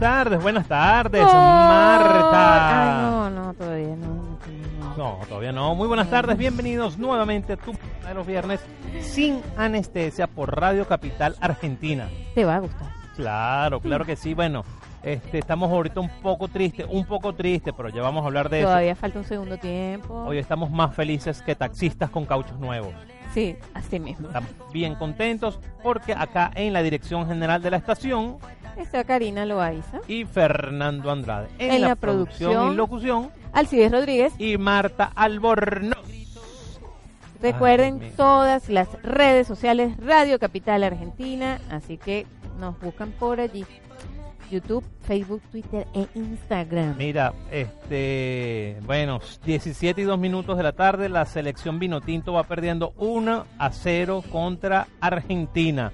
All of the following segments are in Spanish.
Buenas tardes, buenas tardes, Ay, Marta. no, no, todavía no. no, todavía no. Muy buenas tardes, bienvenidos nuevamente a tu de los viernes sin anestesia por Radio Capital Argentina. Te va a gustar. Claro, claro que sí. Bueno, este, estamos ahorita un poco tristes, un poco tristes, pero ya vamos a hablar de eso. Todavía falta un segundo tiempo. Hoy estamos más felices que taxistas con cauchos nuevos. Sí, así mismo. Estamos bien contentos porque acá en la dirección general de la estación Está Karina Loaiza, y Fernando Andrade en, En la, la producción producción. y locución Alcides Rodríguez. y Marta Albornoz. Recuerden todas las redes sociales Radio Capital Argentina, así que nos buscan por allí. YouTube, Facebook, Twitter e Instagram. Mira, este, bueno, 17 y 2 minutos de la tarde, la selección Vinotinto va perdiendo 1 a 0 contra Argentina.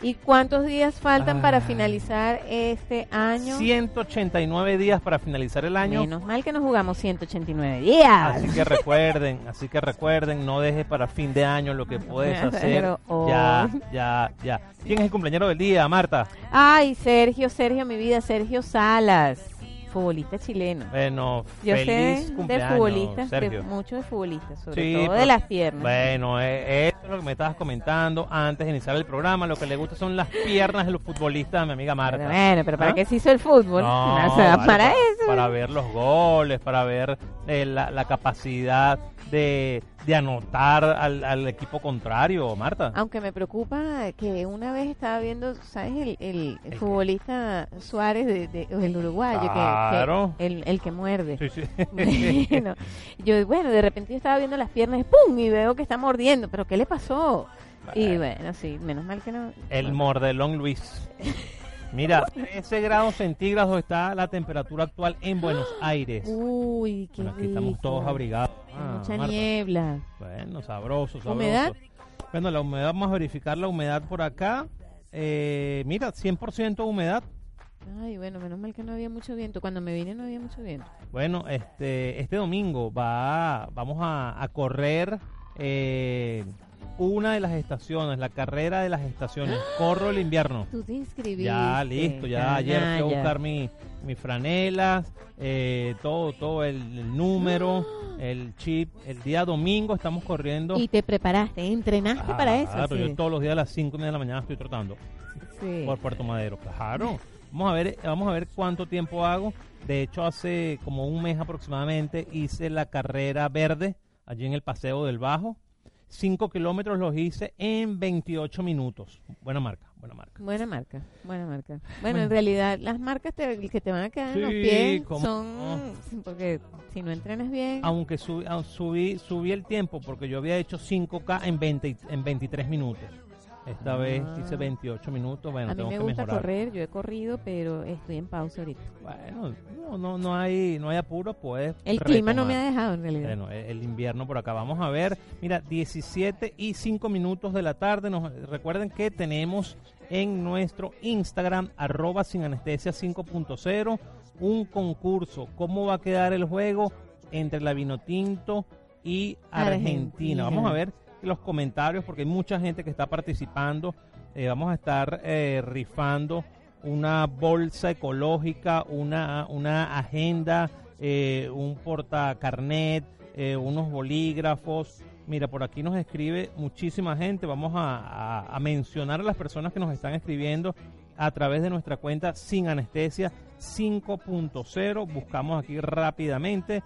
¿Y cuántos días faltan para Ah. finalizar este año? 189 días para finalizar el año. Menos mal que nos jugamos 189 días. Así que recuerden, así que recuerden, no dejes para fin de año lo que puedes hacer. Hoy- Ya, ya, ya. ¿Quién es el cumpleañero del día, Marta? Ay, Sergio, Sergio, mi vida, Sergio Salas, futbolista chileno. Bueno, Yo feliz sé de cumpleaños, futbolistas, de Sergio. muchos de futbolistas, sobre Sí, todo pero- de las piernas. Bueno, eh, eso es lo que me estabas comentando antes de iniciar el programa. Lo que le gusta son las piernas de los futbolistas, mi amiga Marta. Pero bueno, pero ¿para ¿Ah? qué se hizo el fútbol? No, O sea, vale, para eso. Para ver los goles, para ver eh, la, la capacidad de, de anotar al, al equipo contrario, Marta. Aunque me preocupa que una vez estaba viendo, ¿sabes? El, el ¿El qué? futbolista Suárez de, de- el uruguayo, que- que, Claro. el, el que muerde. Sí, sí. Bueno, yo, bueno, de repente yo estaba viendo las piernas ¡pum! Y veo que está mordiendo. ¿Pero qué le pasó? Y bueno, sí, menos mal que no. El mordelón Luis. Mira, 13 grados centígrados está la temperatura actual en Buenos Aires. Uy, qué Bueno, aquí estamos todos abrigados. Ah, Mucha Marta. niebla. Bueno, sabroso, sabroso. ¿Humedad? Bueno, la humedad, vamos a verificar la humedad por acá. Eh, mira, 100% humedad. Ay, bueno, menos mal que no había mucho viento. Cuando me vine no había mucho viento. Bueno, este, este domingo va, vamos a, a correr eh, una de las estaciones, la carrera de las estaciones. Corro el invierno. Tú te inscribiste. Ya, listo, ya ayer fui a buscar mi, mis franelas, eh, todo, todo el, el número, el chip. El día domingo estamos corriendo. Y te preparaste, entrenaste para eso. Claro, sí. yo todos los días a las 5 y media de la mañana estoy trotando Sí. por Puerto Madero. Claro. Vamos a ver, vamos a ver cuánto tiempo hago. De hecho, hace como un mes aproximadamente hice la carrera verde allí en el Paseo del Bajo. 5 kilómetros los hice en 28 minutos. Buena marca, buena marca. Buena marca, buena marca. Bueno, Bueno. en realidad las marcas te- que te van a quedar en los Sí, pies son porque si no entrenas bien, Aunque subí, au- subí, subí el tiempo porque yo había hecho 5K en, 20, y- en 23 minutos. Esta vez Ah. hice 28 minutos. Bueno, a mí tengo me que gusta mejorar. correr, yo he corrido, pero estoy en pausa ahorita. Bueno, no, no, no hay, no hay apuro, pues. El clima no me ha dejado en realidad. Bueno, e- el invierno por acá. Vamos a ver. Mira, 17 y 5 minutos de la tarde. Nos recuerden que tenemos en nuestro Instagram, arroba sin anestesia 5.0, un concurso. ¿Cómo va a quedar el juego entre la Vinotinto y Argentina? Argentina. Vamos a ver los comentarios porque hay mucha gente que está participando. Eh, vamos a estar eh, rifando una bolsa ecológica, una, una agenda, eh, un portacarnet, eh, unos bolígrafos. Mira, por aquí nos escribe muchísima gente. Vamos a, a- a mencionar a las personas que nos están escribiendo a través de nuestra cuenta sin anestesia 5.0. Buscamos aquí rápidamente.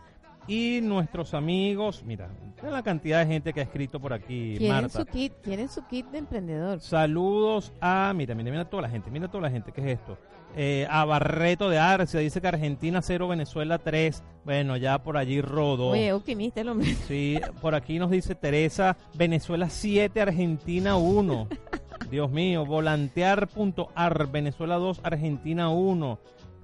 Y nuestros amigos, mira, mira la cantidad de gente que ha escrito por aquí, Quieren Marta. su kit, quieren su kit de emprendedor. Saludos a, mira, mira, mira toda la gente, mira toda la gente, ¿qué es esto? Eh, a Barreto de Arce, dice que Argentina 0, Venezuela 3. Bueno, ya por allí rodó. Oye, optimista el hombre. Sí, por aquí nos dice Teresa, Venezuela 7, Argentina 1. Dios mío, volantear.ar, Venezuela 2, Argentina 1.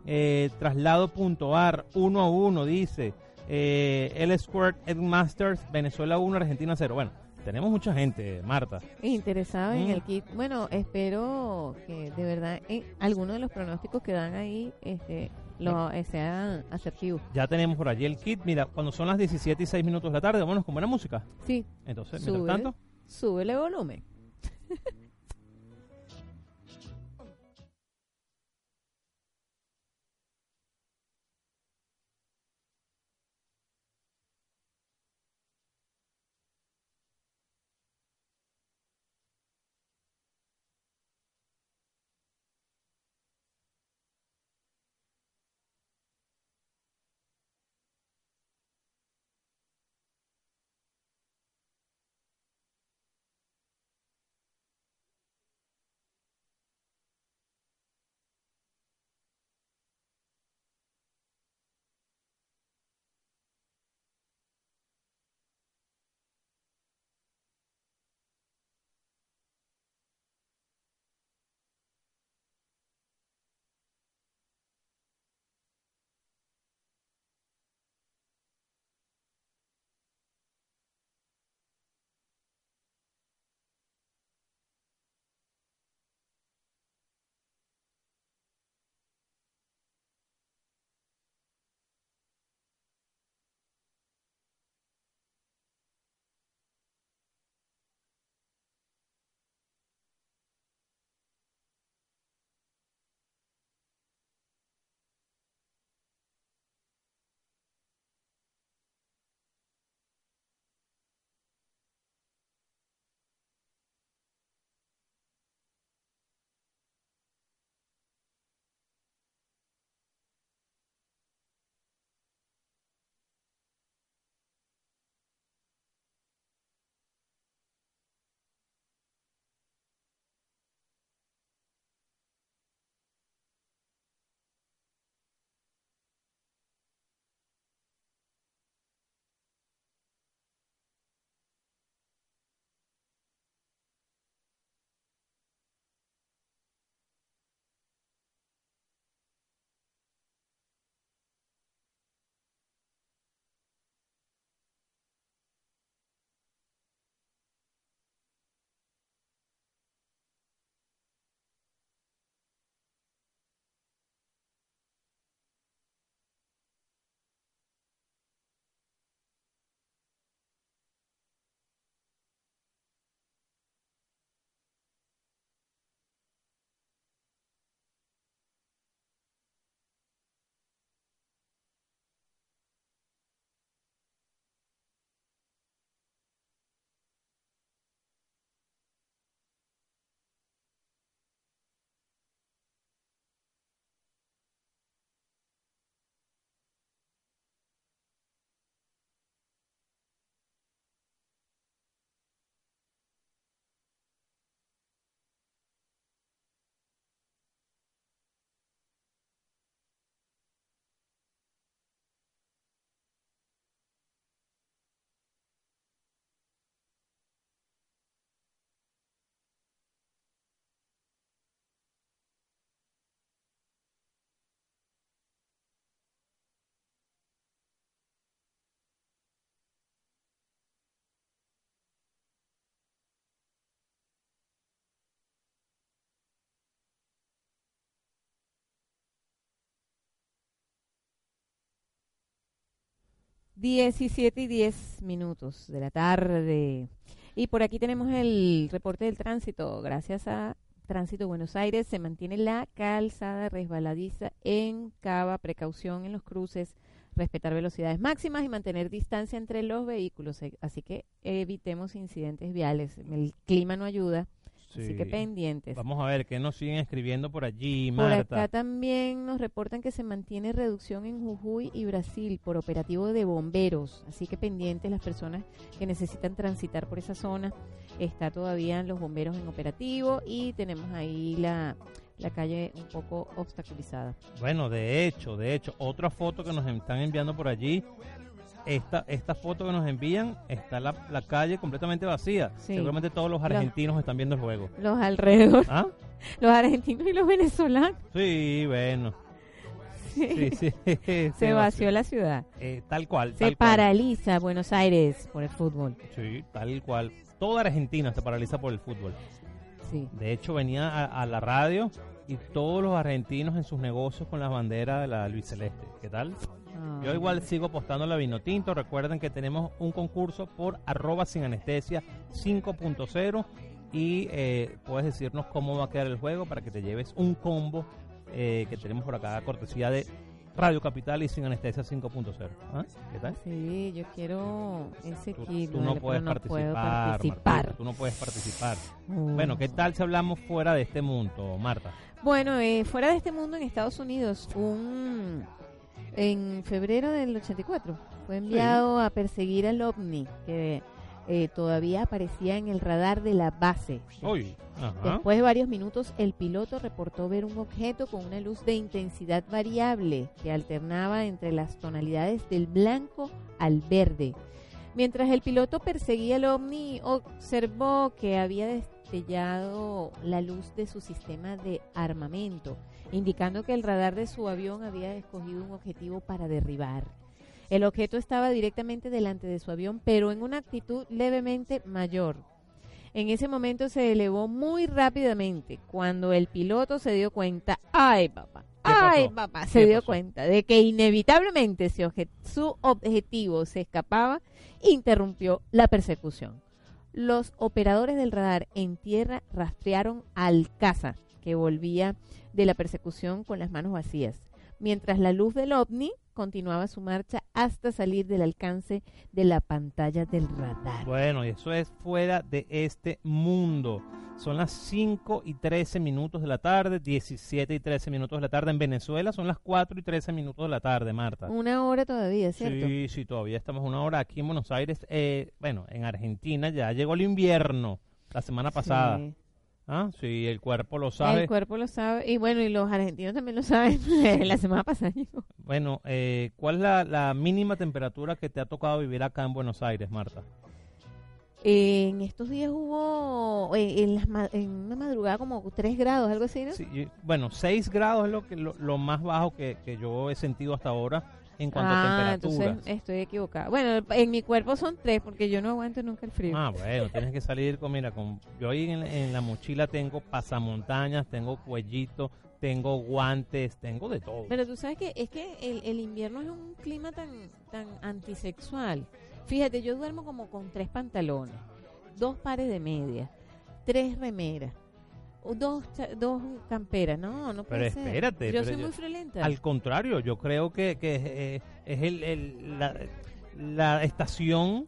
Eh, traslado.ar, 1 a 1, dice. Eh, L Squared Ed Masters, Venezuela 1, Argentina 0. Bueno, tenemos mucha gente, Marta. Interesado en Mm. el kit. Bueno, espero que de verdad eh, algunos de los pronósticos que dan ahí este, lo, eh, sean asertivos. Ya tenemos por allí el kit. Mira, cuando son las 17 y 6 minutos de la tarde, vámonos con buena música. Sí, Entonces, Sube. mientras tanto, súbele volumen. Diecisiete y diez minutos de la tarde. Y por aquí tenemos el reporte del tránsito. Gracias a Tránsito Buenos Aires se mantiene la calzada resbaladiza en Cava, precaución en los cruces, respetar velocidades máximas y mantener distancia entre los vehículos. Eh, Así que evitemos incidentes viales. El clima no ayuda Así que pendientes. Vamos a ver qué nos siguen escribiendo por allí, Por Marta. acá también nos reportan que se mantiene reducción en Jujuy y Brasil por operativo de bomberos. Así que pendientes las personas que necesitan transitar por esa zona. Está todavía los bomberos en operativo y tenemos ahí la, la calle un poco obstaculizada. Bueno, de hecho, de hecho, otra foto que nos están enviando por allí, esta, esta foto que nos envían, está la, la calle completamente vacía. Sí. Seguramente todos los argentinos están viendo el juego. Los alrededor, ¿Ah? los argentinos y los venezolanos. Sí, bueno. Sí, sí. Se vació la ciudad. Eh, tal cual. Se tal cual. paraliza Buenos Aires por el fútbol. Sí, tal cual. Toda Argentina se paraliza por el fútbol. Sí. De hecho, venía a, a la radio y todos los argentinos en sus negocios con las banderas de la Luis Celeste. ¿Qué tal? Ah. Yo igual sigo apostando a la vino tinto. Recuerden que tenemos un concurso por arroba sin anestesia 5.0 y eh, puedes decirnos cómo va a quedar el juego para que te lleves un combo eh, que tenemos por acá, cortesía de Radio Capital y sin anestesia 5.0. ¿Ah? ¿Qué tal? Sí, yo quiero ese Tú, tú no puedes no participar, tú no puedes participar. Mm. Bueno, ¿qué tal si hablamos fuera de este mundo, Marta? Bueno, eh, fuera de este mundo en Estados Unidos, un en febrero del 84 fue enviado a perseguir al ovni que eh, todavía aparecía en el radar de la base. Ajá. Después de varios minutos, el piloto reportó ver un objeto con una luz de intensidad variable que alternaba entre las tonalidades del blanco al verde. Mientras el piloto perseguía el ovni, observó que había destellado la luz de su sistema de armamento, indicando que el radar de su avión había escogido un objetivo para derribar. El objeto estaba directamente delante de su avión, pero en una actitud levemente mayor. En ese momento se elevó muy rápidamente. Cuando el piloto se dio cuenta, ay papá, ¿Qué ay papá, se ¿Qué dio pasó? cuenta de que inevitablemente si obje- su objetivo se escapaba, interrumpió la persecución. Los operadores del radar en tierra rastrearon al caza que volvía de la persecución con las manos vacías, mientras la luz del ovni continuaba su marcha hasta salir del alcance de la pantalla del radar. Bueno, y eso es fuera de este mundo. Son las 5 y 13 minutos de la tarde, 17 y 13 minutos de la tarde. En Venezuela son las 4 y 13 minutos de la tarde, Marta. Una hora todavía, ¿cierto? Sí, sí, todavía estamos una hora aquí en Buenos Aires. Eh, bueno, en Argentina ya llegó el invierno la semana pasada. Sí. ¿Ah? Sí, el cuerpo lo sabe. El cuerpo lo sabe. Y bueno, y los argentinos también lo saben. la semana pasada llegó. Bueno, eh, ¿cuál es la, la mínima temperatura que te ha tocado vivir acá en Buenos Aires, Marta? En estos días hubo, eh, en, las en una madrugada, como 3 grados, algo así, ¿no? Sí, bueno, 6 grados es lo, que, lo, lo más bajo que, que yo he sentido hasta ahora en cuanto a ah, temperaturas. entonces estoy equivocada. Bueno, en mi cuerpo son 3 porque yo no aguanto nunca el frío. Ah, bueno, tienes que salir con, mira, con, yo ahí en, en la mochila tengo pasamontañas, tengo cuellito, tengo guantes, tengo de todo. Pero tú sabes que es que el, el invierno es un clima tan, tan antisexual. Fíjate, yo duermo como con tres pantalones, dos pares de medias, tres remeras, dos, dos camperas. No, no puede Pero ser. espérate, Yo pero soy yo- muy friolenta. Al contrario, yo creo que, que eh, es el, el- la, la estación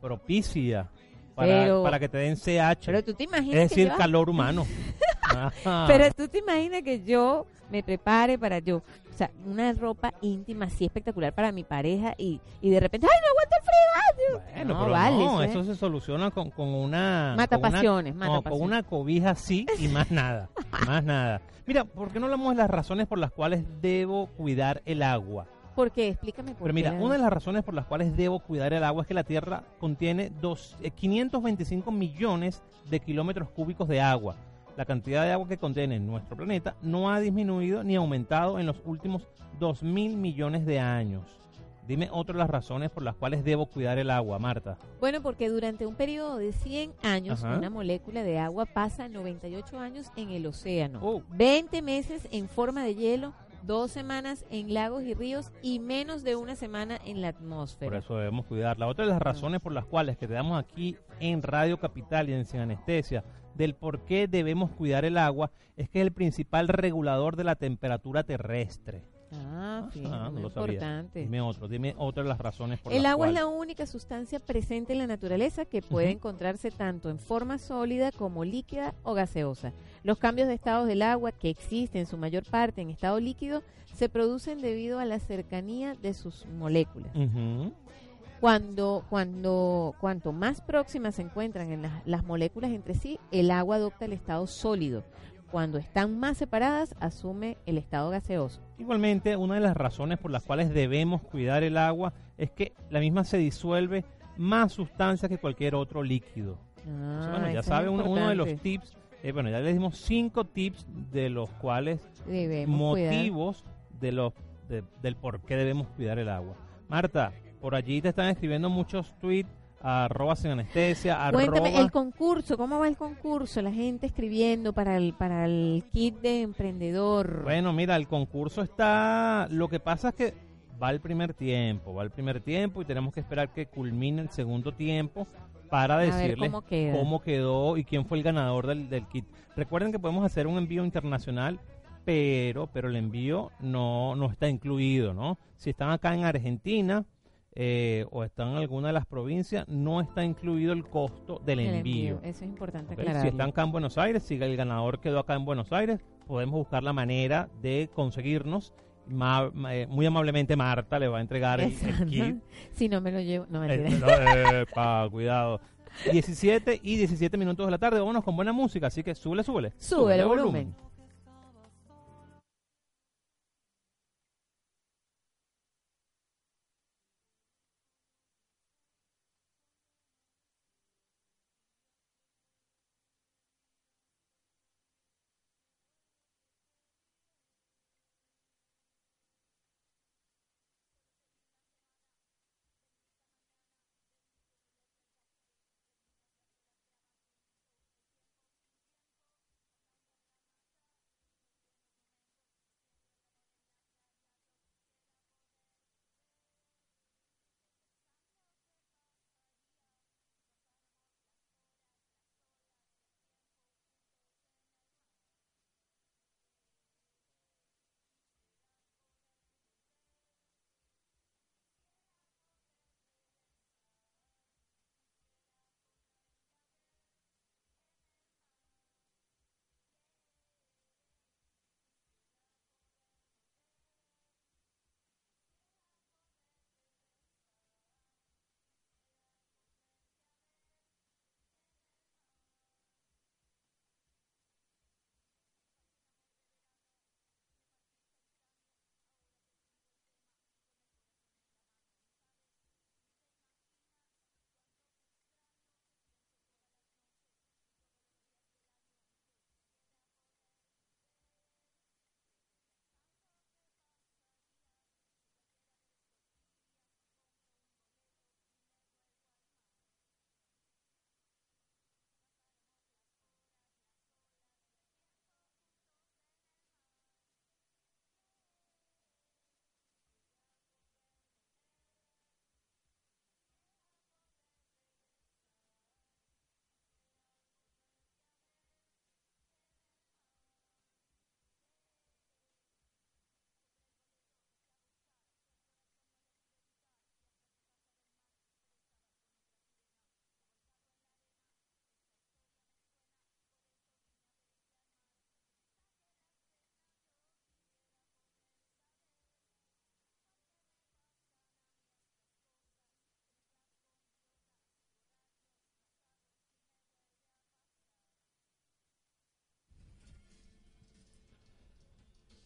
propicia para, Pero- para que te den CH, Pero tú te imaginas es decir, que yo- calor humano. Pero tú te imaginas que yo me prepare para yo, sea, una ropa íntima así espectacular para mi pareja y, y de repente, ¡ay, no aguanto el frío! ¡ay, Bueno, no, pero vale, no, eso es- eso se soluciona con, con una... Mata con una- pasiones, mata no, pasiones. con una cobija así y más nada, más nada. Mira, ¿por qué no hablamos de las razones por las cuales debo cuidar el agua? ¿Por qué? Explícame por Pero mira, qué. una de las razones por las cuales debo cuidar el agua es que la Tierra contiene dos, eh, 525 millones de kilómetros cúbicos de agua. La cantidad de agua que contiene nuestro planeta no ha disminuido ni aumentado en los últimos 2 mil millones de años. Dime otra de las razones por las cuales debo cuidar el agua, Marta. Bueno, porque durante un periodo de 100 años, Ajá. una molécula de agua pasa 98 años en el océano, Oh. 20 meses en forma de hielo, dos semanas en lagos y ríos y menos de una semana en la Por atmósfera. eso debemos cuidarla. Otra de las razones por las cuales que te damos aquí en Radio Capital y en Sin Anestesia del por qué debemos cuidar el agua es que es el principal regulador de la temperatura terrestre. Ah, Ah, fíjate, no muy lo sabía. importante. Dime otro, dime otra de las razones por El las agua es la única sustancia presente en la naturaleza que puede encontrarse tanto en forma sólida como líquida o gaseosa. Los cambios de estados del agua, que existen en su mayor parte en estado líquido, se producen debido a la cercanía de sus moléculas. Cuando, cuando, cuanto más próximas se encuentran en las, las moléculas entre sí, el agua adopta el estado sólido. Cuando están más separadas, asume el estado gaseoso. Igualmente, una de las razones por las cuales debemos cuidar el agua es que la misma se disuelve más sustancias que cualquier otro líquido. Ah, bueno, ya eso es sabe, uno, uno de los tips, eh, bueno, ya les dimos cinco tips de los cuales Debemos cuidar. motivos de los de- del por qué debemos cuidar el agua. Marta, por allí te están escribiendo muchos tweets, arroba sin anestesia, Cuéntame, arroba... el concurso, ¿cómo va el concurso? La gente escribiendo para el, para el kit de emprendedor. Bueno, mira, el concurso está... Lo que pasa es que va el primer tiempo, va el primer tiempo y tenemos que esperar que culmine el segundo tiempo para decirles cómo cómo quedó y quién fue el ganador del, del kit. Recuerden que podemos hacer un envío internacional, pero, pero el envío no, no está incluido, ¿no? Si están acá en Argentina eh, o están en alguna de las provincias, no está incluido el costo del El envío. Eso es importante ¿ok? aclararlo. Si están acá en Buenos Aires, si el ganador quedó acá en Buenos Aires, podemos buscar la manera de conseguirnos. Ma- ma- eh, muy amablemente Marta le va a entregar el, el Exacto. kit. Si no me lo llevo, no Eh, mentira. no, epa, cuidado. 17 y 17 minutos de la tarde, vámonos con buena música, así que súbele, súbele. Sube el volumen.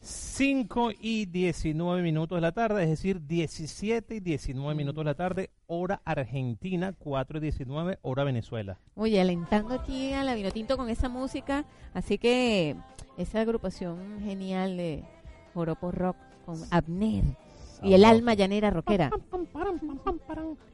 Cinco y 19 minutos de la tarde, es decir, 17 y 19 minutos de la tarde, hora Argentina, 4 y 19, hora Venezuela. Oye, alentando aquí a la Vinotinto con esa música. Así que esa agrupación genial de Joropo Rock con Abner y el alma llanera rockera.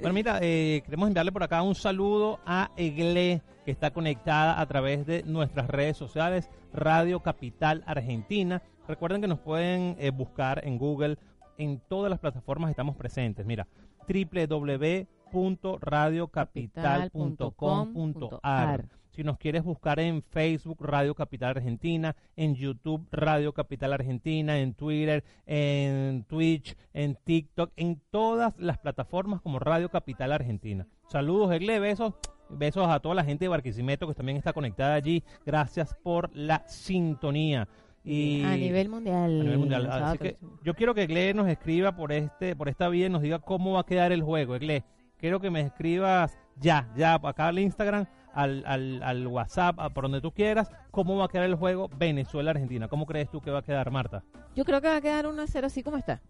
Bueno, mira, eh, queremos enviarle por acá un saludo a Egle, que está conectada a través de nuestras redes sociales, Radio Capital Argentina. Recuerden que nos pueden eh, buscar en Google, en todas las plataformas estamos presentes. Mira, www.radiocapital.com.ar. Si nos quieres buscar en Facebook Radio Capital Argentina, en YouTube Radio Capital Argentina, en Twitter, en Twitch, en TikTok, en todas las plataformas como Radio Capital Argentina. Saludos, Egle, besos. Besos a toda la gente de Barquisimeto que también está conectada allí. Gracias por la sintonía. Y a nivel mundial. a nivel mundial. Así nosotros. que yo quiero que Egle nos escriba por este, por esta vía y nos diga cómo va a quedar el juego. Egle, quiero que me escribas ya, ya, acá al Instagram, al, al, al WhatsApp, a por donde tú quieras, cómo va a quedar el juego Venezuela-Argentina. ¿Cómo crees tú que va a quedar, Marta? Yo creo que va a quedar 1 a 0 así como está.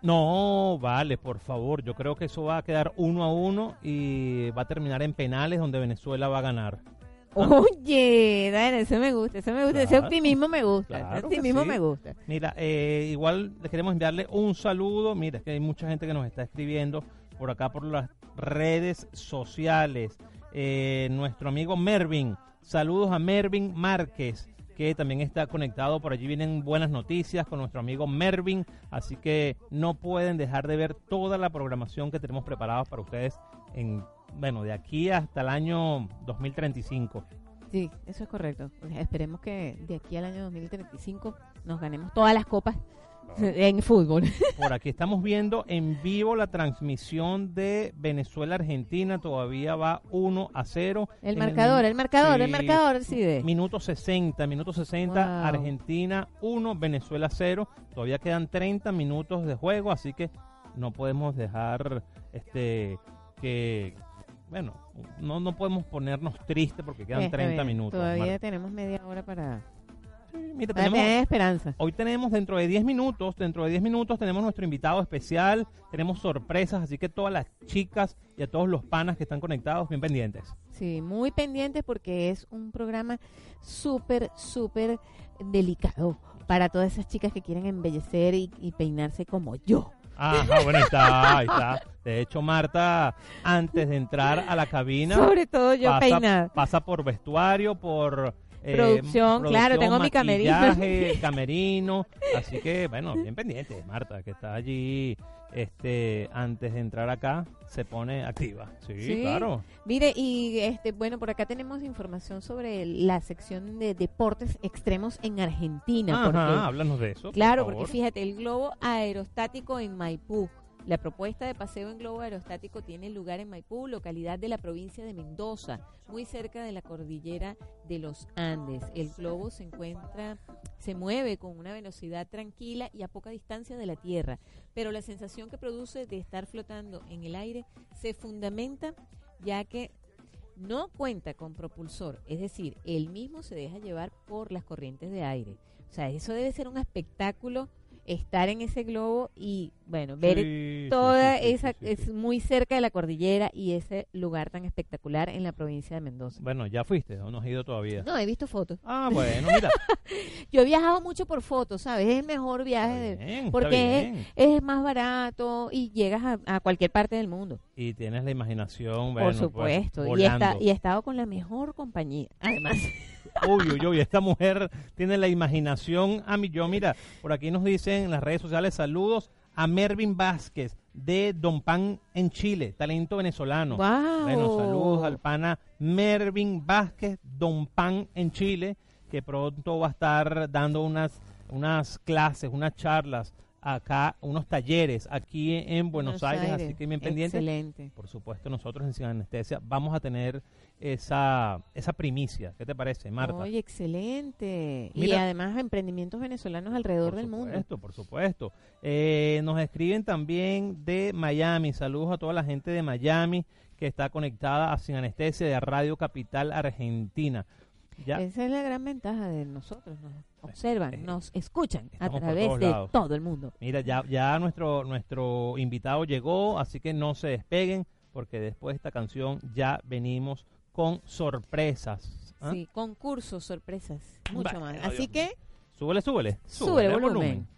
No, vale, por favor. Yo creo que eso va a quedar uno a uno y va a terminar en penales donde Venezuela va a ganar. Oye, Dale, eso me gusta, eso me gusta, ese optimismo me gusta, ese Claro optimismo sí. me gusta. Mira, eh, igual le queremos enviarle un saludo. Mira, es que hay mucha gente que nos está escribiendo por acá por las redes sociales. Eh, nuestro amigo Mervin, saludos a Mervin Márquez, que también está conectado. Por allí vienen buenas noticias con nuestro amigo Mervin. Así que no pueden dejar de ver toda la programación que tenemos preparada para ustedes en, bueno, de aquí hasta el año 2035. Sí, eso es correcto. Esperemos que de aquí al año 2035 nos ganemos todas las copas en fútbol. Por aquí estamos viendo en vivo la transmisión de Venezuela-Argentina. Todavía va 1 a 0. El marcador, min- el marcador, el marcador, sí de. Minuto 60, minuto 60, Wow. Argentina 1, Venezuela 0. Todavía quedan 30 minutos de juego, así que no podemos dejar este que bueno, no, no podemos ponernos tristes porque quedan Está 30 bien, minutos. Todavía tenemos media hora para, Sí, mira, para tenemos, tener esperanza. Hoy tenemos dentro de 10 minutos, dentro de 10 minutos tenemos nuestro invitado especial, tenemos sorpresas, así que todas las chicas y a todos los panas que están conectados, bien pendientes. Sí, muy pendientes porque es un programa súper, súper delicado para todas esas chicas que quieren embellecer y, y peinarse como yo. Ajá, bueno, ahí está, ahí está. De hecho, Marta, antes de entrar a la cabina, Sobre todo yo pasa, peinada. pasa por vestuario, por... eh, Producción, claro, tengo mi camerino. camerino, así que, bueno, bien pendiente, Marta, que está allí, este, antes de entrar acá, se pone activa. Sí, Sí. claro. Mire, y este, bueno, por acá tenemos información sobre la sección de deportes extremos en Argentina. porque- Ajá, háblanos de eso. Claro, porque fíjate, el globo aerostático en Maipú. La propuesta de paseo en globo aerostático tiene lugar en Maipú, localidad de la provincia de Mendoza, muy cerca de la cordillera de los Andes. El globo se encuentra, se mueve con una velocidad tranquila y a poca distancia de la Tierra, pero la sensación que produce de estar flotando en el aire se fundamenta ya que no cuenta con propulsor, es decir, él mismo se deja llevar por las corrientes de aire. O sea, eso debe ser un espectáculo estar en ese globo y, bueno, ver Sí, toda sí, sí, esa, es muy cerca de la cordillera y ese lugar tan espectacular en la provincia de Mendoza. Bueno, ya fuiste, o no has ido todavía. No, he visto fotos. Ah, bueno, mira. Yo he viajado mucho por fotos, ¿sabes? Es el mejor viaje Está de- está porque bien. es, es más barato y llegas a, a cualquier parte del mundo. Y tienes la imaginación, por bueno, pues, supuesto. y, está, y he estado con la mejor compañía. Además, Uy, uy, uy, esta mujer tiene la imaginación a mí. Yo, mira, por aquí nos dicen en las redes sociales saludos a Mervin Vázquez de Don Pan en Chile, talento venezolano. ¡Wow! Bueno, saludos al pana Mervin Vázquez, Don Pan en Chile, que pronto va a estar dando unas, unas clases, unas charlas acá, unos talleres aquí en Buenos, Aires, así que bien pendiente. Excelente. Por supuesto, nosotros en Sin Anestesia vamos a tener esa, esa primicia. ¿Qué te parece, Marta? Oye, excelente. y Mira- además emprendimientos venezolanos alrededor por del mundo. supuesto, por supuesto. Eh, nos escriben también de Miami. Saludos a toda la gente de Miami que está conectada a Sin Anestesia de Radio Capital Argentina. Ya, Esa es la gran ventaja de nosotros. Nos observan, eh, nos escuchan a través de lados. todo el mundo. mira, ya, ya nuestro, nuestro invitado llegó, así que no se despeguen porque después de esta canción ya venimos con sorpresas. ¿ah? Sí, concursos, sorpresas, mucho más. Así que Súbele, súbele. sube el el volumen.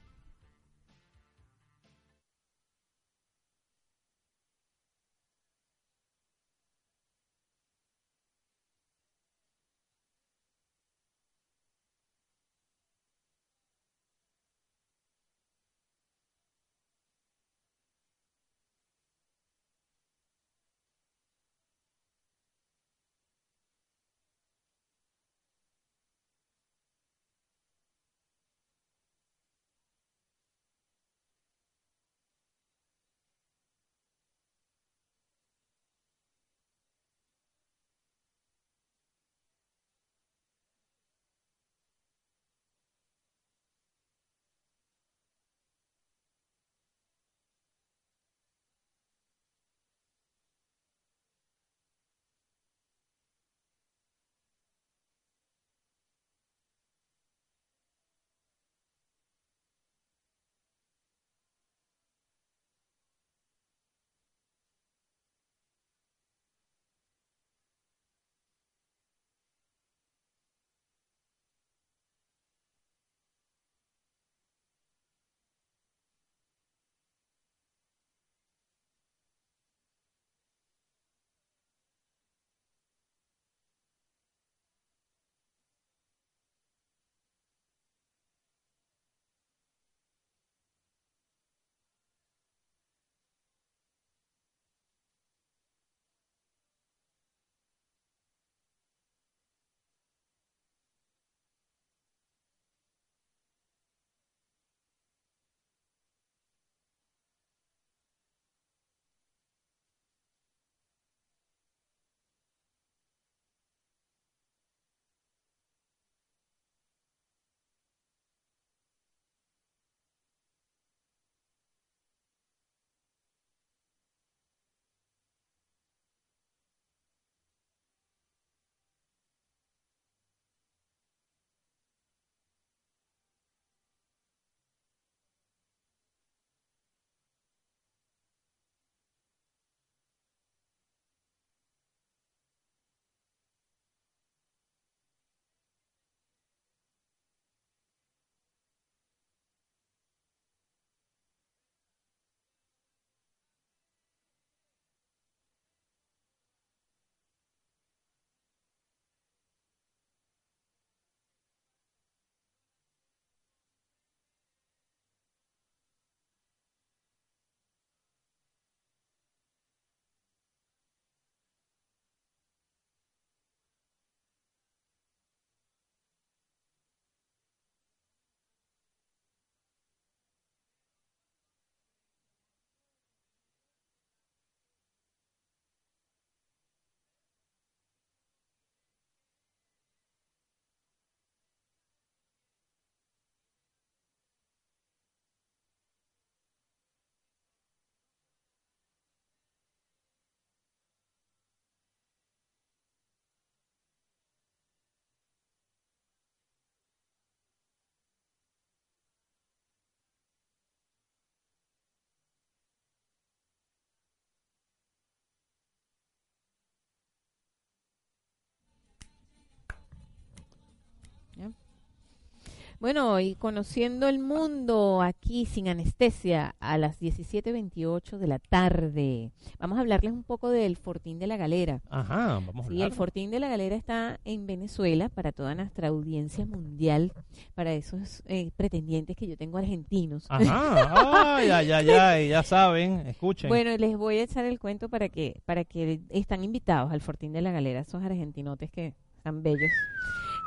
Bueno, y conociendo el mundo aquí sin anestesia a las 17.28 de la tarde. Vamos a hablarles un poco del Fortín de la Galera. Ajá, vamos a Sí, hablar. el Fortín de la Galera está en Venezuela para toda nuestra audiencia mundial, para esos eh, pretendientes que yo tengo argentinos. Ajá, ay, ay, ay, ay, ya saben, escuchen. Bueno, les voy a echar el cuento para que para que están invitados al Fortín de la Galera, esos argentinotes que están bellos.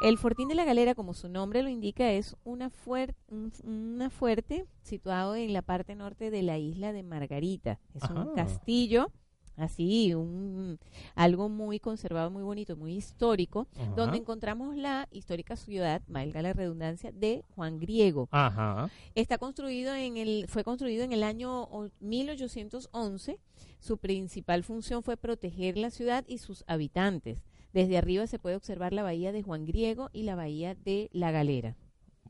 El Fortín de la Galera, como su nombre lo indica, es una, fuer- un- una fuerte situado en la parte norte de la isla de Margarita. Es Ajá. un castillo, así, un, algo muy conservado, muy bonito, muy histórico, Ajá. donde encontramos la histórica ciudad, valga la redundancia, de Juan Griego. Ajá. Está construido en el, fue construido en el año o- 1811. Su principal función fue proteger la ciudad y sus habitantes. Desde arriba se puede observar la bahía de Juan Griego y la bahía de La Galera.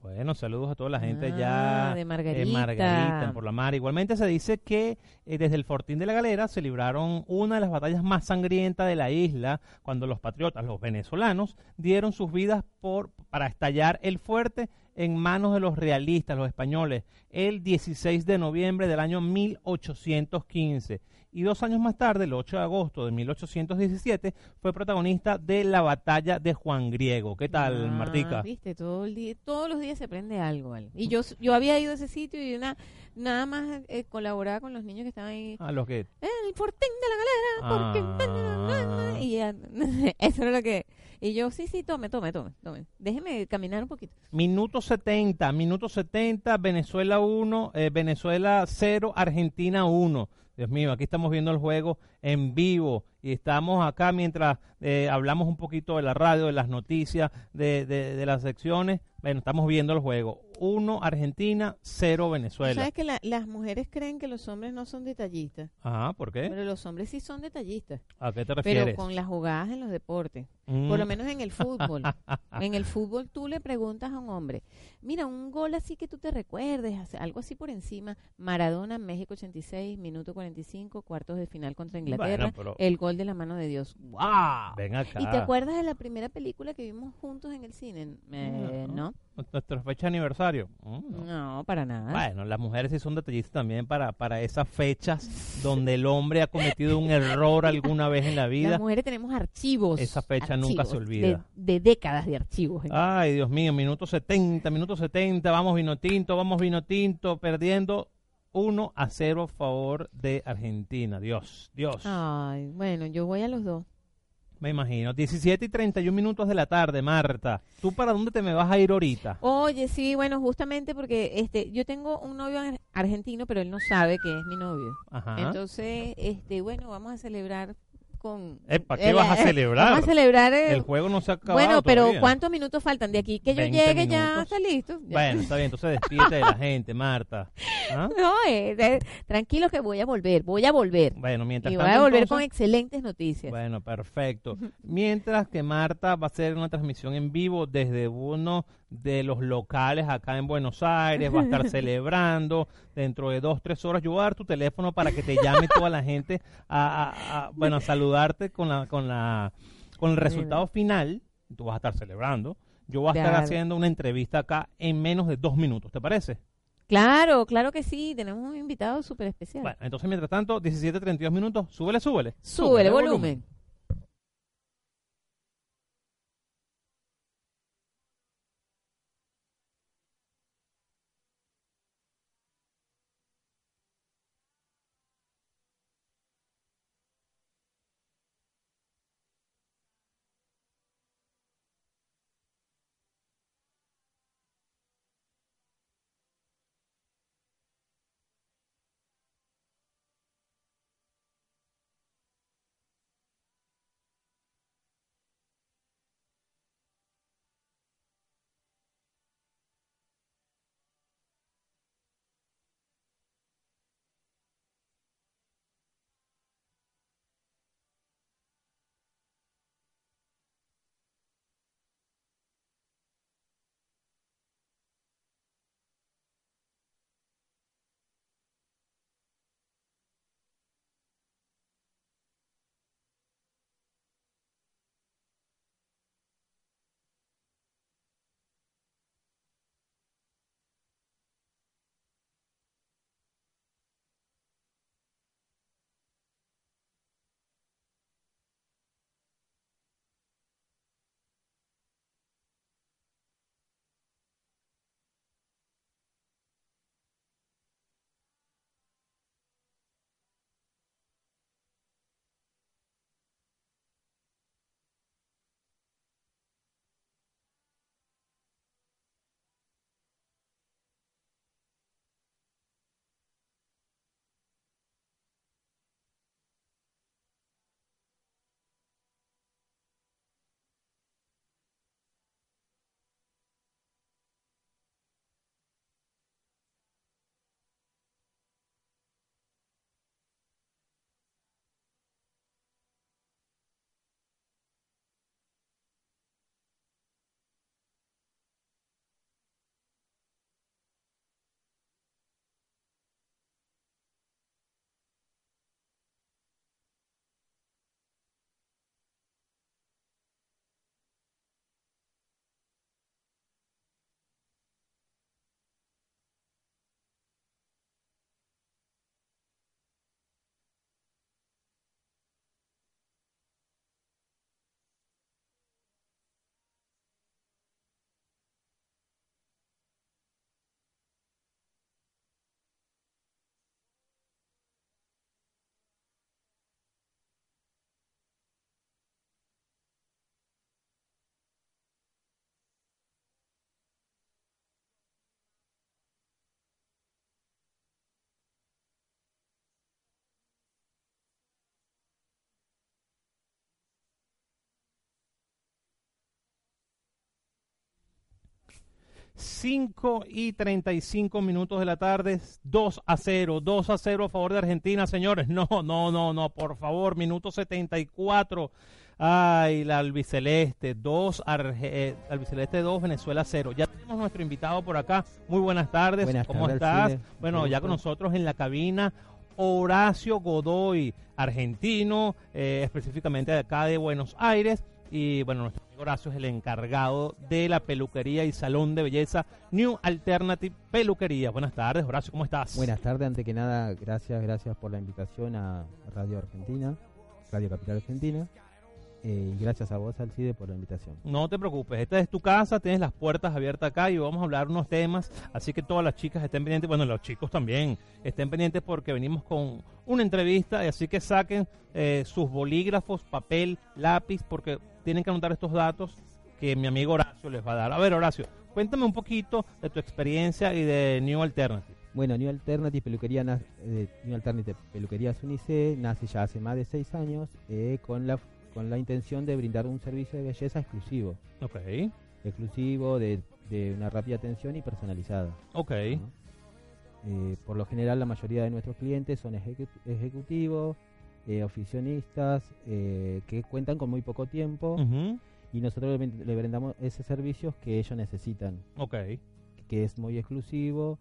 Bueno, saludos a toda la gente Ah, ya de en Margarita. Margarita, por la mar. Igualmente se dice que eh, desde el Fortín de la Galera se libraron una de las batallas más sangrientas de la isla cuando los patriotas, los venezolanos, dieron sus vidas por para estallar el fuerte en manos de los realistas, los españoles, el 16 de noviembre del año 1815. Y dos años más tarde, el 8 de agosto de 1817, fue protagonista de la batalla de Juan Griego. ¿Qué tal, Ah, Martica? Viste, todo el día, todos los días se aprende algo. ¿vale? Y yo, yo había ido a ese sitio y una, nada más eh, colaboraba con los niños que estaban ahí. A los que El Fortín de la Galera, porque... Ah. Y ya, eso era lo que... Y yo, sí, sí, tome, tome, tome, tome. Déjeme caminar un poquito. Minuto 70, minuto 70, Venezuela 1, eh, Venezuela 0, Argentina 1. Dios mío, aquí estamos viendo el juego en vivo y estamos acá mientras eh, hablamos un poquito de la radio, de las noticias, de, de- de las secciones. Bueno, estamos viendo el juego. 1 Argentina, 0 Venezuela. ¿Sabes que la- las mujeres creen que los hombres no son detallistas? Ajá, ¿por qué? Pero los hombres sí son detallistas. ¿A qué te refieres? Pero con las jugadas en los deportes. Mm, Por lo menos en el fútbol. en el fútbol tú le preguntas a un hombre, mira, un gol así que tú te recuerdes, hace- algo así por encima. Maradona, México 86, minuto 45, cuartos de final contra Inglaterra. Bueno, pero- El gol de la mano de Dios. ¡Wow! Ven acá. ¿Y te acuerdas de la primera película que vimos juntos en el cine? Eh, No. no. Nuestra fecha de aniversario. Mm, no. No, para nada. Bueno, las mujeres sí son detallistas también para, para esas fechas donde el hombre ha cometido un error alguna vez en la vida. Las mujeres tenemos archivos. Esa fecha nunca se olvida. De, de décadas de archivos. Ay, Dios mío, minuto 70, minuto 70, vamos vino tinto, vamos vino tinto, perdiendo 1 a 0 a favor de Argentina. Dios, Dios. Ay, bueno, yo voy a los dos. Me imagino. 17 y 31 minutos de la tarde, Marta. ¿Tú para dónde te me vas a ir ahorita? Oye, sí, bueno, justamente porque este, yo tengo un novio ar- argentino, pero él no sabe que es mi novio. Ajá. Entonces, este, bueno, vamos a celebrar con. Epa, ¿qué el- vas a eh, celebrar? Vamos a celebrar. eh, El juego no se ha acabado bueno, pero todavía. ¿cuántos minutos faltan de aquí? Que yo 20 llegue ya minutos. está listo. Ya. Bueno, está bien, entonces despídete de la gente, Marta. ¿Ah? No, eh, eh, tranquilo que voy a volver, voy a volver. Bueno, mientras Y voy tanto, a volver con entonces- excelentes noticias. Bueno, perfecto. Mientras que Marta va a hacer una transmisión en vivo desde uno de los locales acá en Buenos Aires, va a estar celebrando dentro de dos, tres horas. Yo voy a dar tu teléfono para que te llame toda la gente a, a- a- bueno, a saludarte con la, con la, con el resultado final. Tú vas a estar celebrando. Yo voy a estar Claro. haciendo una entrevista acá en menos de dos minutos. ¿Te parece? Claro, claro que sí, tenemos un invitado súper especial. Bueno, entonces mientras tanto, 17, 32 minutos, súbele, súbele. Súbele volumen. 5 y 35 minutos de la tarde, 2 a 0, 2 a 0 a favor de Argentina, señores. No, no, no, no, por favor, minuto 74. Ay, la albiceleste, 2, eh, albiceleste 2, Venezuela 0. Ya tenemos nuestro invitado por acá. Muy buenas tardes, Buenas ¿cómo tardes, estás? Bueno, ya con nosotros en la cabina, Horacio Godoy, argentino, eh, específicamente de acá de Buenos Aires. Y bueno, nuestro Horacio es el encargado de la peluquería y salón de belleza New Alternative Peluquería. Buenas tardes, Horacio, ¿cómo estás? Buenas tardes, antes que nada, gracias, gracias por la invitación a Radio Argentina, Radio Capital Argentina. Eh, y gracias a vos, Alcide, por la invitación. No te preocupes, esta es tu casa, tienes las puertas abiertas acá y vamos a hablar unos temas, así que todas las chicas estén pendientes, bueno, los chicos también estén pendientes porque venimos con una entrevista, así que saquen eh, sus bolígrafos, papel, lápiz, porque tienen que anotar estos datos que mi amigo Horacio les va a dar. A ver, Horacio, cuéntame un poquito de tu experiencia y de New Alternative. Bueno, New Alternative Peluquería, eh, New Alternative Peluquería Sunice nace ya hace más de seis años eh, con la con la intención de brindar un servicio de belleza exclusivo, Ok, exclusivo de, de una rápida atención y personalizada. ok, ¿no? Eh, por lo general, la mayoría de nuestros clientes son ejecu- ejecutivos, eh, oficionistas, eh, que cuentan con muy poco tiempo y nosotros le, le brindamos ese servicio que ellos necesitan, ok, que es muy exclusivo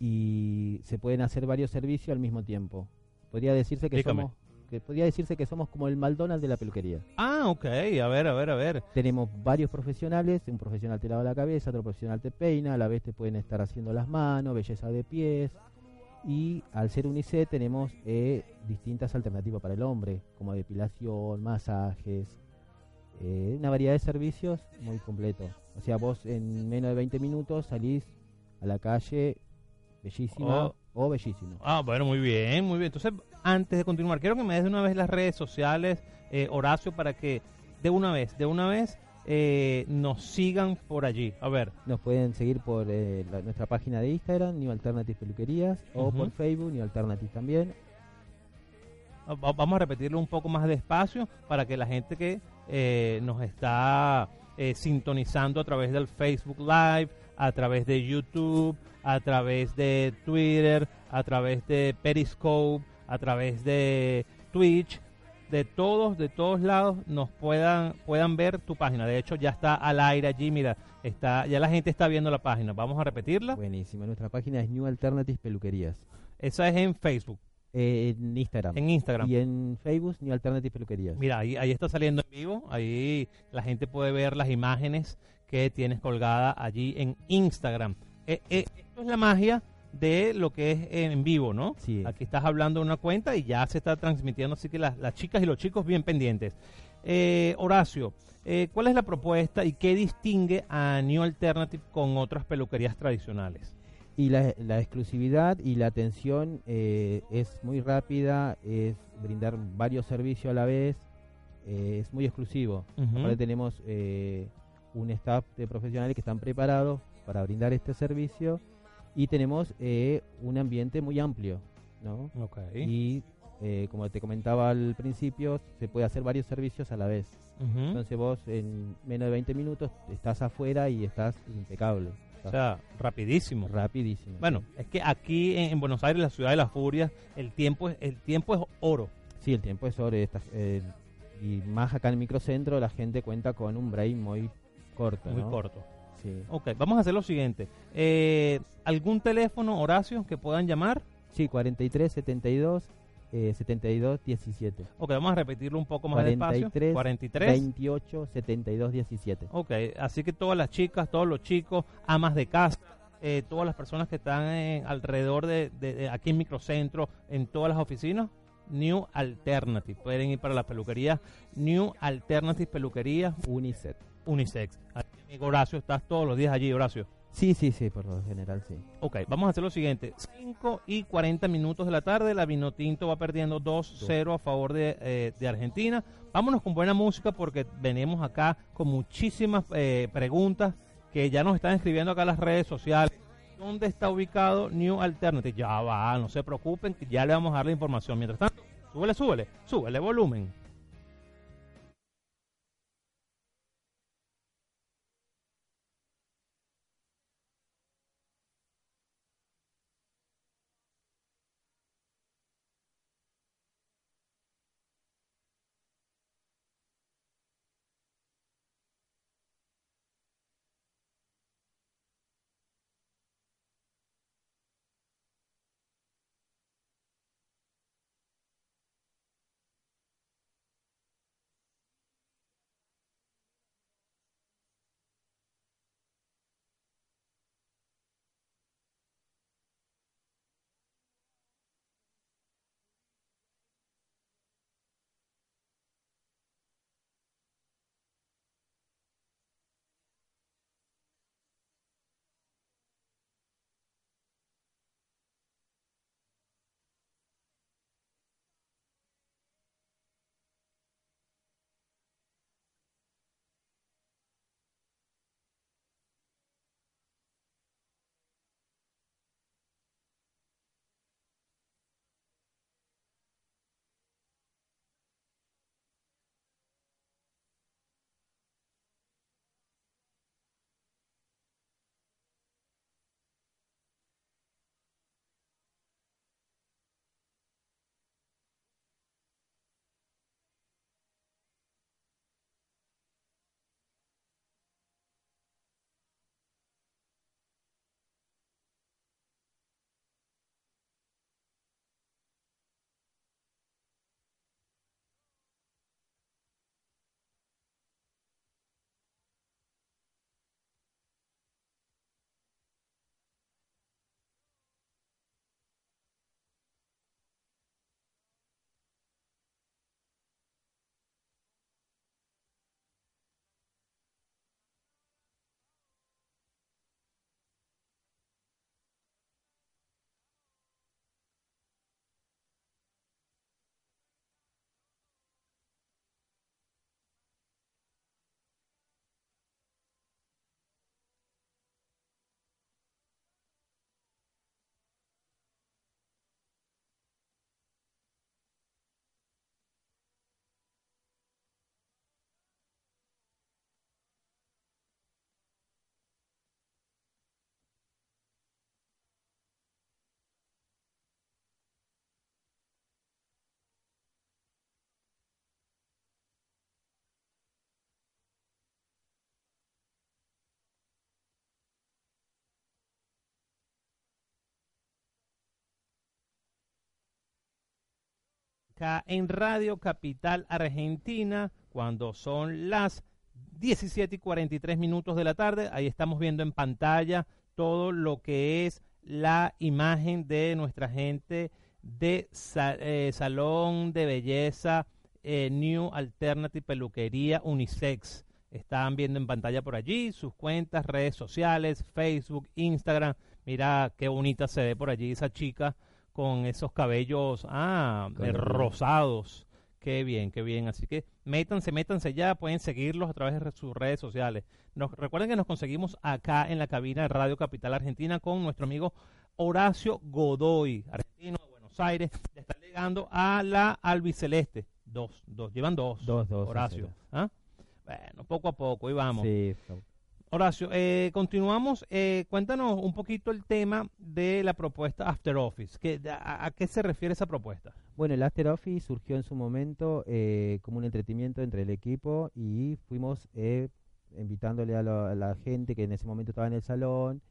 y se pueden hacer varios servicios al mismo tiempo. Podría decirse que Explícame. somos que podría decirse que somos como el McDonald's de la peluquería. Ah, ok, a ver, a ver, a ver. Tenemos varios profesionales, un profesional te lava la cabeza, otro profesional te peina, a la vez te pueden estar haciendo las manos, belleza de pies. Y al ser UNICEF tenemos eh, distintas alternativas para el hombre, como depilación, masajes, eh, una variedad de servicios muy completo. O sea, vos en menos de 20 minutos salís a la calle bellísima Oh. O bellísimo. Ah, bueno, muy bien, muy bien. Entonces, antes de continuar, quiero que me des de una vez las redes sociales, eh, Horacio, para que de una vez, de una vez, eh, nos sigan por allí. A ver, Nos pueden seguir por eh, la- nuestra página de Instagram, New Alternative Peluquerías, o por Facebook, New Alternative también. va- vamos a repetirlo un poco más despacio para que la gente que eh, nos está sintonizando a través del Facebook Live, a través de YouTube, a través de Twitter, a través de Periscope, a través de Twitch, de todos, de todos lados nos puedan puedan ver tu página. De hecho, ya está al aire allí, mira, está ya la gente está viendo la página. Vamos a repetirla. Buenísimo. Nuestra página es New Alternative Peluquerías. Esa es en Facebook, Eh, en Instagram. en Instagram. Y en Facebook, New Alternative Peluquerías. Mira, ahí, ahí está saliendo en vivo. Ahí la gente puede ver las imágenes que tienes colgada allí en Instagram. Eh, eh, esto es la magia de lo que es en vivo, ¿no? Sí. Aquí estás hablando de una cuenta y ya se está transmitiendo, así que las, las chicas y los chicos bien pendientes. Eh, Horacio, eh, ¿cuál es la propuesta y qué distingue a New Alternative con otras peluquerías tradicionales? Y la, la exclusividad y la atención es muy rápida, es brindar varios servicios a la vez, es muy exclusivo. Aparte tenemos eh, un staff de profesionales que están preparados para brindar este servicio y tenemos eh, un ambiente muy amplio, ¿no? Ok. Y eh, como te comentaba al principio, se puede hacer varios servicios a la vez. Entonces vos en menos de 20 minutos estás afuera y estás impecable. O sea, rapidísimo. rapidísimo. Bueno, es que aquí en, en Buenos Aires, la ciudad de las furias, el tiempo es, el tiempo es oro. Sí, el tiempo es sobre esta, eh, y más acá en el microcentro la gente cuenta con un break muy corto. Muy ¿no? corto. Sí. Ok, vamos a hacer lo siguiente. Eh, ¿Algún teléfono, Horacio, que puedan llamar? Sí, 43 72 eh, 72 17. Ok, vamos a repetirlo un poco más 43, despacio. 43. 28 72 17. Ok, así que todas las chicas, todos los chicos, amas de casa, eh, todas las personas que están en- alrededor de, de- de aquí en Microcentro, en todas las oficinas, New Alternative. Pueden ir para la peluquería New Alternative Peluquería Unicef. Unisex. Aquí, amigo Horacio, estás todos los días allí, Horacio. Sí, sí, sí, por lo general sí. Ok, vamos a hacer lo siguiente. 5 y 40 minutos de la tarde, la Vinotinto va perdiendo 2-0 a favor de, eh, de Argentina. Vámonos con buena música porque venimos acá con muchísimas eh, preguntas que ya nos están escribiendo acá en las redes sociales. ¿Dónde está ubicado New Alternative? Ya va, no se preocupen, ya le vamos a dar la información. Mientras tanto, súbele, súbele, súbele volumen. Acá en Radio Capital Argentina cuando son las 17 y 43 minutos de la tarde. Ahí estamos viendo en pantalla todo lo que es la imagen de nuestra gente de eh, Salón de Belleza eh, New Alternative Peluquería Unisex. Están viendo en pantalla por allí sus cuentas, redes sociales, Facebook, Instagram. Mira qué bonita se ve por allí esa chica con esos cabellos ah, eh, rosados. Qué bien, qué bien. Así que métanse, métanse ya. Pueden seguirlos a través de sus redes sociales. Nos, recuerden que nos conseguimos acá en la cabina de Radio Capital Argentina con nuestro amigo Horacio Godoy, argentino de Buenos Aires. Le está llegando a la albiceleste. Dos, dos. Llevan dos. Dos, dos, Horacio. ¿Ah? Bueno, poco a poco, ahí vamos. Sí, Horacio, eh, continuamos. Eh, cuéntanos un poquito el tema de la propuesta After Office. ¿Qué- a, a qué se refiere esa propuesta? Bueno, el After Office surgió en su momento eh, como un entretenimiento entre el equipo y fuimos eh, invitándole a, lo- a la gente que en ese momento estaba en el salón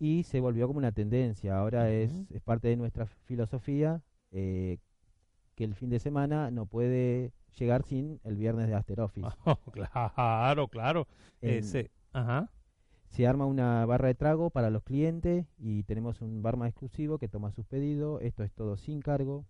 y se volvió como una tendencia. Ahora es, parte de nuestra filosofía eh, que el fin de semana no puede llegar sin el viernes de After Office. Oh, claro, claro. En- Ese, ajá. se arma una barra de trago para los clientes y tenemos un barman exclusivo que toma sus pedidos. Esto es todo sin cargo.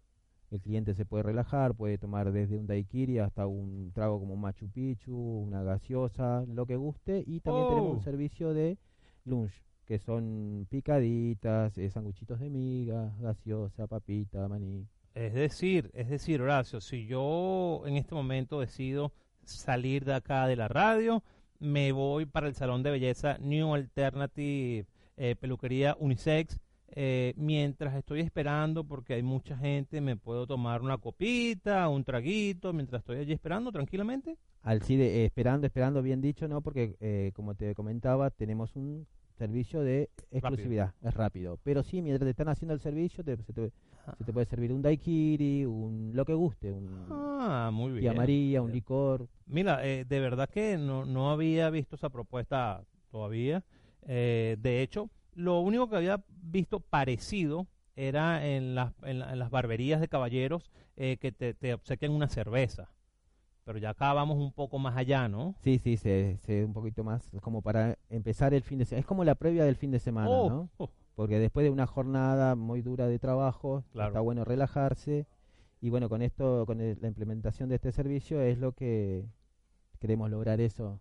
El cliente se puede relajar, puede tomar desde un daiquiri hasta un trago como un Machu Picchu, una gaseosa, lo que guste. Y también tenemos Oh. un servicio de lunch, que son picaditas, eh, sanguchitos de miga, gaseosa, papita, maní. Es decir, es decir, Horacio, si yo en este momento decido salir de acá de la radio, me voy para el salón de belleza New Alternative eh, Peluquería Unisex, eh, mientras estoy esperando, porque hay mucha gente, me puedo tomar una copita, un traguito, mientras estoy allí esperando tranquilamente. Al sí de- eh, esperando, esperando, bien dicho, ¿no? Porque eh, como te comentaba, tenemos un servicio de exclusividad, es rápido. Pero sí, mientras te están haciendo el servicio, te- se, te, se te puede servir un daiquiri, un lo que guste, un Ah, muy bien. María, un Bien. licor. Mira, eh, de verdad que no, no había visto esa propuesta todavía. Eh, de hecho, lo único que había visto parecido era en las, en, la- en las barberías de caballeros eh, que te, te obsequian una cerveza. Pero ya acá vamos un poco más allá, ¿no? Sí, sí, se, se un poquito más como para empezar el fin de semana. Es como la previa del fin de semana, Oh, ¿no? oh, Porque después de una jornada muy dura de trabajo, Claro. está bueno relajarse. Y bueno, con esto, con el- la implementación de este servicio es lo que queremos lograr eso.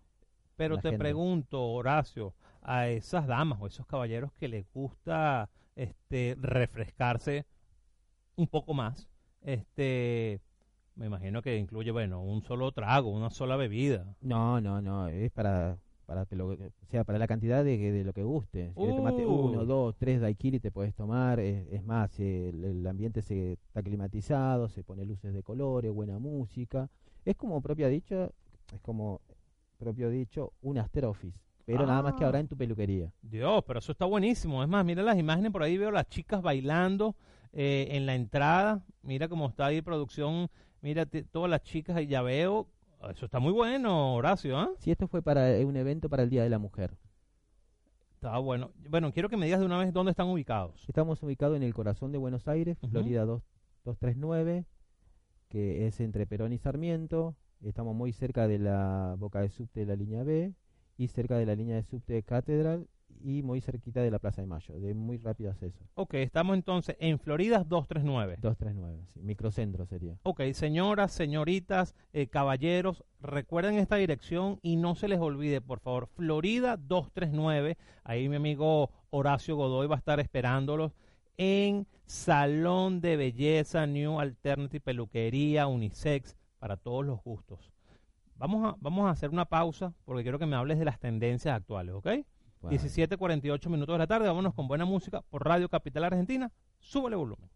Pero te gente. pregunto, Horacio, a esas damas o esos caballeros que les gusta este refrescarse un poco más, este me imagino que incluye, bueno, un solo trago, una sola bebida. No, no, no, es para para que lo o sea para la cantidad de, de lo que guste. Si querés tomarte uno, Uh. dos, tres daiquiri te puedes tomar. Es, es más, el, el ambiente se está climatizado, se pone luces de colores, buena música. Es como propia dicho, es como propio dicho un after office, pero nada más que Ah. ahora en tu peluquería. Dios, pero eso está buenísimo. Es más, mira las imágenes por ahí, veo las chicas bailando eh, en la entrada. Mira cómo está ahí producción. Mira todas las chicas y ya veo. Eso está muy bueno, Horacio, ¿ah? Si esto fue para eh, un evento para el Día de la Mujer. Está bueno. Bueno, quiero que me digas de una vez dónde están ubicados. Estamos ubicados en el corazón de Buenos Aires, Ujú. Florida 2 239, que es entre Perón y Sarmiento. Estamos muy cerca de la boca de subte de la línea B y cerca de la línea de subte de Catedral y muy cerquita de la Plaza de Mayo, de muy rápido acceso. Ok, estamos entonces en Florida 239. 239, sí, microcentro sería. Ok, señoras, señoritas, eh, caballeros, recuerden esta dirección y no se les olvide, por favor, Florida 239. Ahí mi amigo Horacio Godoy va a estar esperándolos en Salón de Belleza New Alternative Peluquería Unisex para todos los gustos. Vamos a, vamos a hacer una pausa porque quiero que me hables de las tendencias actuales, ¿ok? Bueno. 17.48 minutos de la tarde, vámonos con buena música por Radio Capital Argentina. Súbele volumen.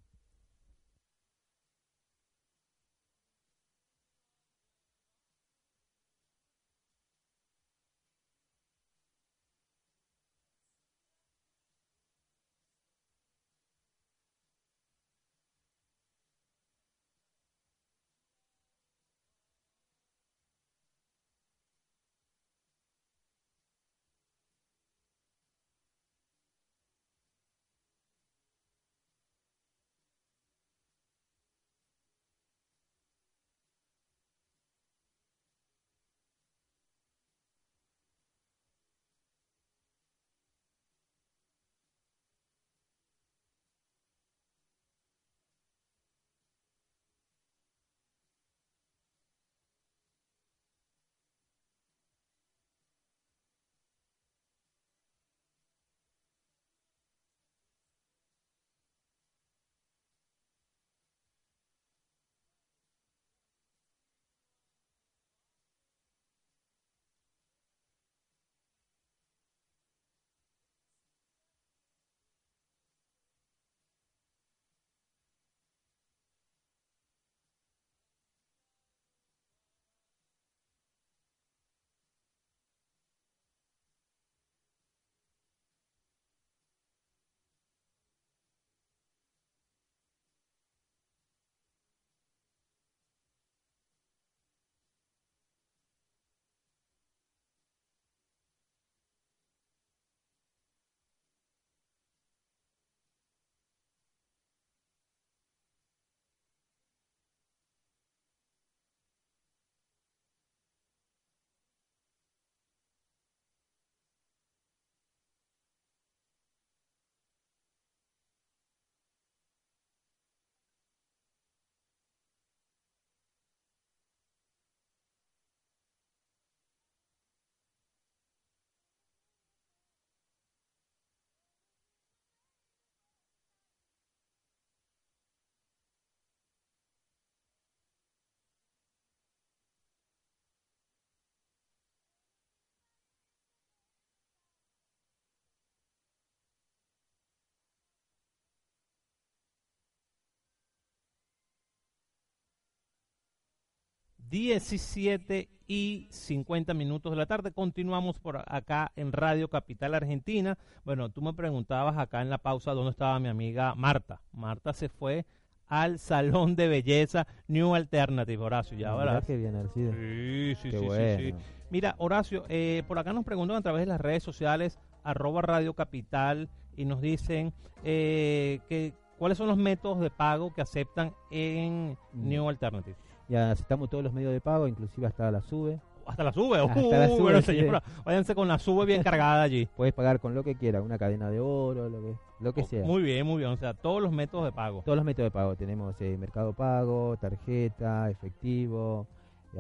17 y 50 minutos de la tarde. Continuamos por acá en Radio Capital Argentina. Bueno, tú me preguntabas acá en la pausa dónde estaba mi amiga Marta. Marta se fue al Salón de Belleza New Alternative, Horacio. Ya verás. qué bien, Alcide. Sí, sí, Qué sí, bueno. sí. Mira, Horacio, eh, por acá nos preguntan a través de las redes sociales, arroba Radio Capital, y nos dicen eh, que cuáles son los métodos de pago que aceptan en Mm. New Alternative. Ya aceptamos todos los medios de pago, inclusive hasta la sube. Hasta la sube, Hasta la uh, sube, bueno, sí. señora, váyanse con la sube bien cargada allí. Puedes pagar con lo que quieras, una cadena de oro, lo que, lo que Oh, sea. Muy bien, muy bien, o sea, todos los métodos de pago. Todos los métodos de pago. Tenemos eh, Mercado Pago, tarjeta, efectivo,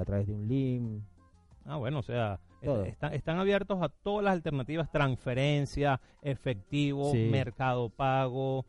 a través de un link. Ah, bueno, o sea, están, están abiertos a todas las alternativas, transferencia, efectivo, Sí. mercado pago,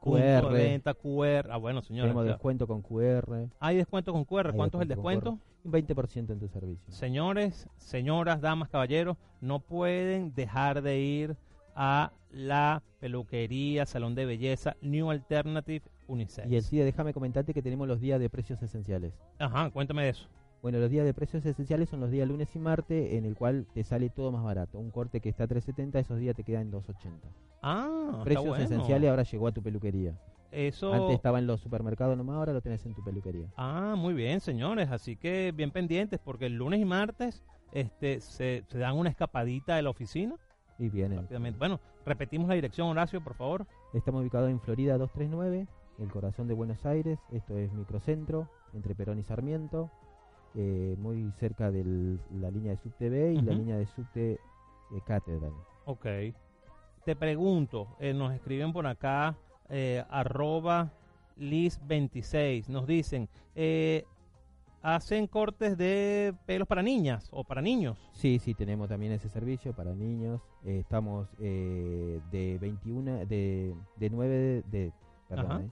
punto de QR. venta, QR. Ah, bueno, señores. Tenemos descuento con QR. Hay descuento con QR. Hay ¿Cuánto es el descuento? Un 20% en tu servicio. Señores, señoras, damas, caballeros, no pueden dejar de ir a la peluquería, salón de belleza, New Alternative Unisex. Y el CIDE, déjame comentarte que tenemos los días de precios esenciales. Ajá, cuéntame de eso. Bueno, los días de precios esenciales son los días lunes y martes, en el cual te sale todo más barato. Un corte que está a 370, esos días te quedan en 280. Ah, está precios bueno. esenciales ahora llegó a tu peluquería. Eso. Antes estaba en los supermercados nomás, ahora lo tenés en tu peluquería. Ah, muy bien, señores. Así que bien pendientes porque el lunes y martes este, se, se dan una escapadita de la oficina. Y vienen. Rápidamente. Bueno, repetimos la dirección, Horacio, por favor. Estamos ubicados en Florida 239, el corazón de Buenos Aires. Esto es microcentro, entre Perón y Sarmiento, eh, muy cerca de la línea de subte B y la línea de subte eh, Catedral. Ok. Te pregunto, eh, nos escriben por acá, eh, arroba lis26, nos dicen, eh, ¿hacen cortes de pelos para niñas o para niños? Sí, sí, tenemos también ese servicio para niños. Eh, estamos eh, de 21, de, de 9 de, de- perdón, eh,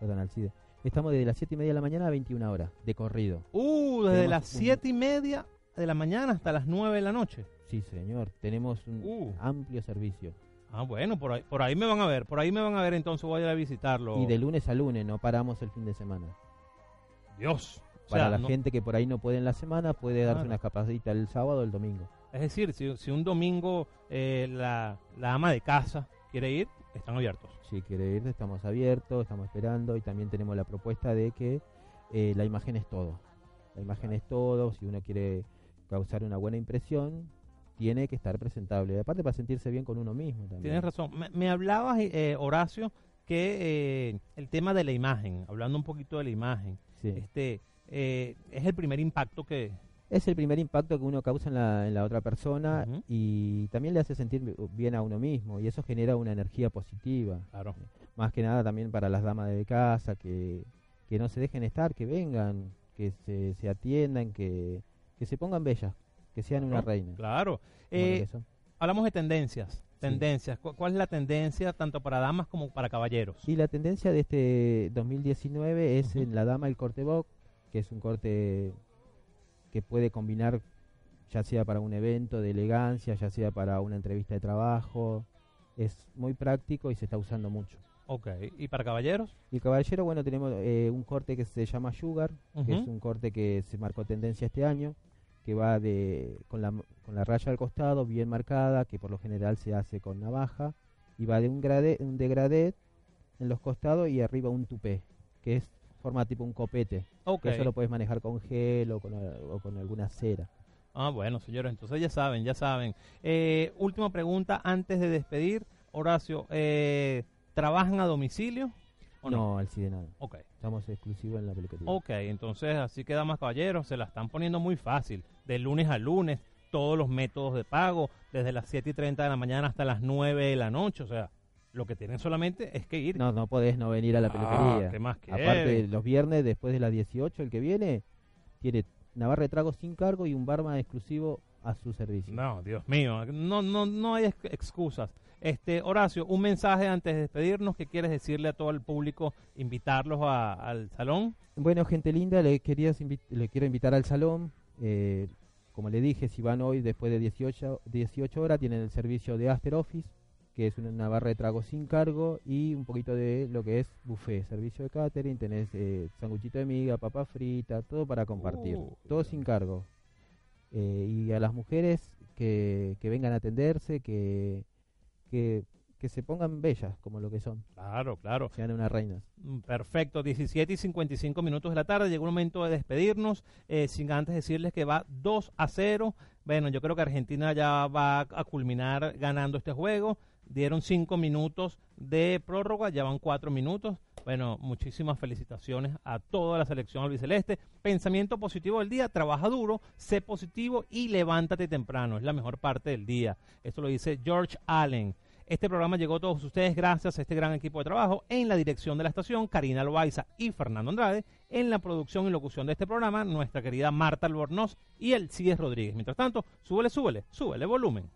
perdón, Alcide. Estamos desde las 7 y media de la mañana a 21 horas, de corrido. Uh, desde Tenemos las un- siete y media de la mañana hasta las 9 de la noche. Sí, señor, tenemos un Uh. amplio servicio. Ah, bueno, por ahí, por ahí me van a ver, por ahí me van a ver, entonces voy a ir a visitarlo. Y de lunes a lunes, no paramos el fin de semana. Dios. O Para sea, la no- gente que por ahí no puede en la semana, puede darse Claro. una escapadita el sábado o el domingo. Es decir, si, si un domingo eh, la, la ama de casa quiere ir, están abiertos. Si quiere ir, estamos abiertos, estamos esperando y también tenemos la propuesta de que eh, la imagen es todo. La imagen es todo, si uno quiere causar una buena impresión, tiene que estar presentable. Aparte para sentirse bien con uno mismo también. Tienes razón. Me, me hablabas, eh, Horacio, que eh, el tema de la imagen, hablando un poquito de la imagen, Sí. este eh, es el primer impacto que... Es el primer impacto que uno causa en la, en la otra persona y también le hace sentir bi- bien a uno mismo y eso genera una energía positiva. Claro. Más que nada también para las damas de casa, que, que no se dejen estar, que vengan, que se, se atiendan, que, que se pongan bellas, que sean una reina. Claro. Eh, hablamos de tendencias. Tendencias. ¿Cu- ¿Cuál es la tendencia tanto para damas como para caballeros? Y la tendencia de este 2019 es Ujú. en la dama el corte box, que es un corte que puede combinar ya sea para un evento de elegancia, ya sea para una entrevista de trabajo. Es muy práctico y se está usando mucho. Ok. ¿Y para caballeros? Y caballero, bueno, tenemos eh, un corte que se llama Sugar, que Ujú. es un corte que se marcó tendencia este año, que va de con la, con la raya al costado bien marcada, que por lo general se hace con navaja, y va de un, grade, un degradé en los costados y arriba un tupé, que es forma tipo un copete. Ok. Que eso lo puedes manejar con gel o con, o con alguna cera. Ah, bueno, señores, entonces ya saben, ya saben. Eh, última pregunta antes de despedir. Horacio, eh, ¿trabajan a domicilio o no? No, al CIDE nada. Ok. Estamos exclusivos en la peluquería. Ok, entonces así que damas caballeros, se la están poniendo muy fácil. De lunes a lunes, todos los métodos de pago, desde las 7 y 30 de la mañana hasta las 9 de la noche. O sea, lo que tienen solamente es que ir. No, no podés no venir a la Ah, peluquería. ¿qué más Aparte, los viernes, después de las 18, el que viene, tiene una barra de tragos sin cargo y un barman exclusivo a su servicio. No, Dios mío, no, no, no hay ex- excusas. Este, Horacio, un mensaje antes de despedirnos que quieres decirle a todo el público, invitarlos a- al salón. Bueno, gente linda, le, querías le quiero invitar al salón. eh, como le dije, si van hoy después de 18, 18 horas, tienen el servicio de After Office, que es una, barra de trago sin cargo y un poquito de lo que es buffet, servicio de catering, tenés eh, sanguchito de miga, papa frita, todo para compartir, Uh, todo sin cargo. Eh, y a las mujeres que, que vengan a atenderse, que, que, que se pongan bellas como lo que son, Claro, claro. sean unas reinas. Mm, Perfecto, 17 y 55 minutos de la tarde. Llegó el momento de despedirnos, eh, sin antes decirles que va 2 a 0. Bueno, yo creo que Argentina ya va a culminar ganando este juego. Dieron 5 minutos de prórroga, ya van 4 minutos. Bueno, muchísimas felicitaciones a toda la selección albiceleste. Pensamiento positivo del día, trabaja duro, sé positivo y levántate temprano. Es la mejor parte del día. Esto lo dice George Allen. Este programa llegó a todos ustedes gracias a este gran equipo de trabajo en la dirección de la estación, Karina Loaiza y Fernando Andrade, en la producción y locución de este programa, nuestra querida Marta Albornoz y el Cies Rodríguez. Mientras tanto, súbele, súbele, súbele volumen.